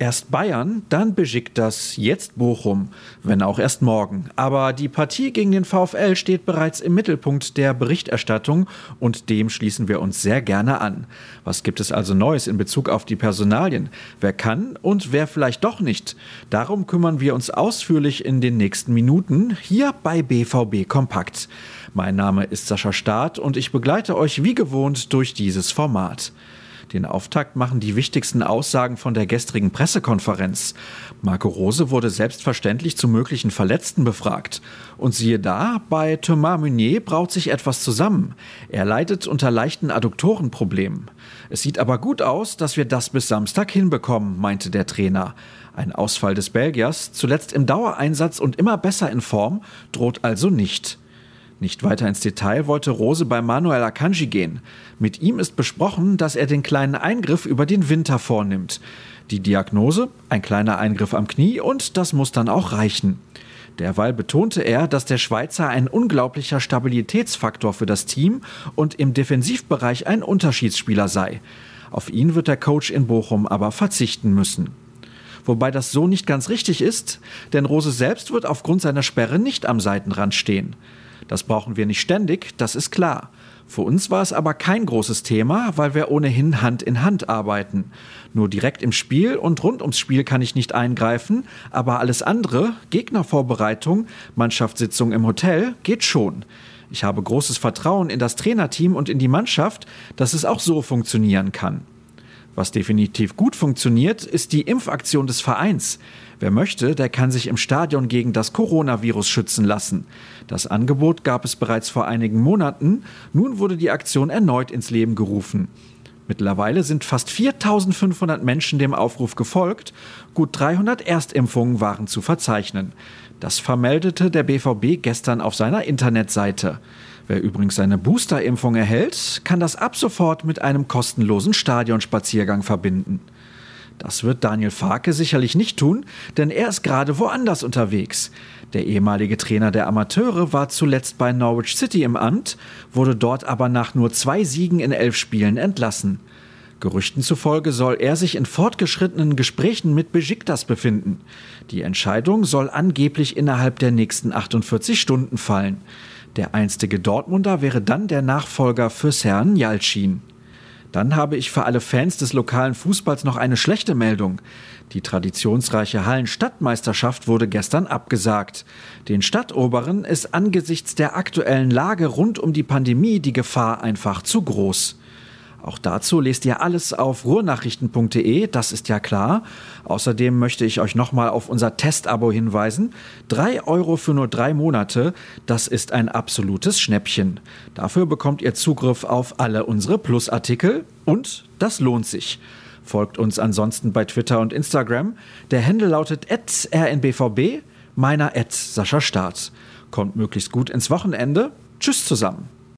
Erst Bayern, dann das jetzt Bochum, wenn auch erst morgen. Aber die Partie gegen den VfL steht bereits im Mittelpunkt der Berichterstattung und dem schließen wir uns sehr gerne an. Was gibt es also Neues in Bezug auf die Personalien? Wer kann und wer vielleicht doch nicht? Darum kümmern wir uns ausführlich in den nächsten Minuten hier bei BVB Kompakt. Mein Name ist Sascha Staat und ich begleite euch wie gewohnt durch dieses Format. Den Auftakt machen die wichtigsten Aussagen von der gestrigen Pressekonferenz. Marco Rose wurde selbstverständlich zu möglichen Verletzten befragt. Und siehe da, bei Thomas Meunier braut sich etwas zusammen. Er leidet unter leichten Adduktorenproblemen. Es sieht aber gut aus, dass wir das bis Samstag hinbekommen, meinte der Trainer. Ein Ausfall des Belgiers, zuletzt im Dauereinsatz und immer besser in Form, droht also nicht. Nicht weiter ins Detail wollte Rose bei Manuel Akanji gehen. Mit ihm ist besprochen, dass er den kleinen Eingriff über den Winter vornimmt. Die Diagnose, ein kleiner Eingriff am Knie und das muss dann auch reichen. Derweil betonte er, dass der Schweizer ein unglaublicher Stabilitätsfaktor für das Team und im Defensivbereich ein Unterschiedsspieler sei. Auf ihn wird der Coach in Bochum aber verzichten müssen. Wobei das so nicht ganz richtig ist, denn Rose selbst wird aufgrund seiner Sperre nicht am Seitenrand stehen. Das brauchen wir nicht ständig, das ist klar. Für uns war es aber kein großes Thema, weil wir ohnehin Hand in Hand arbeiten. Nur direkt im Spiel und rund ums Spiel kann ich nicht eingreifen, aber alles andere, Gegnervorbereitung, Mannschaftssitzung im Hotel, geht schon. Ich habe großes Vertrauen in das Trainerteam und in die Mannschaft, dass es auch so funktionieren kann. Was definitiv gut funktioniert, ist die Impfaktion des Vereins. Wer möchte, der kann sich im Stadion gegen das Coronavirus schützen lassen. Das Angebot gab es bereits vor einigen Monaten. Nun wurde die Aktion erneut ins Leben gerufen. Mittlerweile sind fast 4500 Menschen dem Aufruf gefolgt. Gut 300 Erstimpfungen waren zu verzeichnen. Das vermeldete der BVB gestern auf seiner Internetseite. Wer übrigens seine Boosterimpfung erhält, kann das ab sofort mit einem kostenlosen Stadionspaziergang verbinden. Das wird Daniel Farke sicherlich nicht tun, denn er ist gerade woanders unterwegs. Der ehemalige Trainer der Amateure war zuletzt bei Norwich City im Amt, wurde dort aber nach nur zwei Siegen in elf Spielen entlassen. Gerüchten zufolge soll er sich in fortgeschrittenen Gesprächen mit Besiktas befinden. Die Entscheidung soll angeblich innerhalb der nächsten 48 Stunden fallen. Der einstige Dortmunder wäre dann der Nachfolger für Serhan Yalcin. Dann habe ich für alle Fans des lokalen Fußballs noch eine schlechte Meldung. Die traditionsreiche Hallenstadtmeisterschaft wurde gestern abgesagt. Den Stadtoberen ist angesichts der aktuellen Lage rund um die Pandemie die Gefahr einfach zu groß. Auch dazu lest ihr alles auf ruhrnachrichten.de, das ist ja klar. Außerdem möchte ich euch nochmal auf unser Testabo hinweisen. Drei Euro für nur drei Monate, das ist ein absolutes Schnäppchen. Dafür bekommt ihr Zugriff auf alle unsere Plusartikel und das lohnt sich. Folgt uns ansonsten bei Twitter und Instagram. Der Handle lautet rnbvb, meiner Sascha Staat. Kommt möglichst gut ins Wochenende. Tschüss zusammen.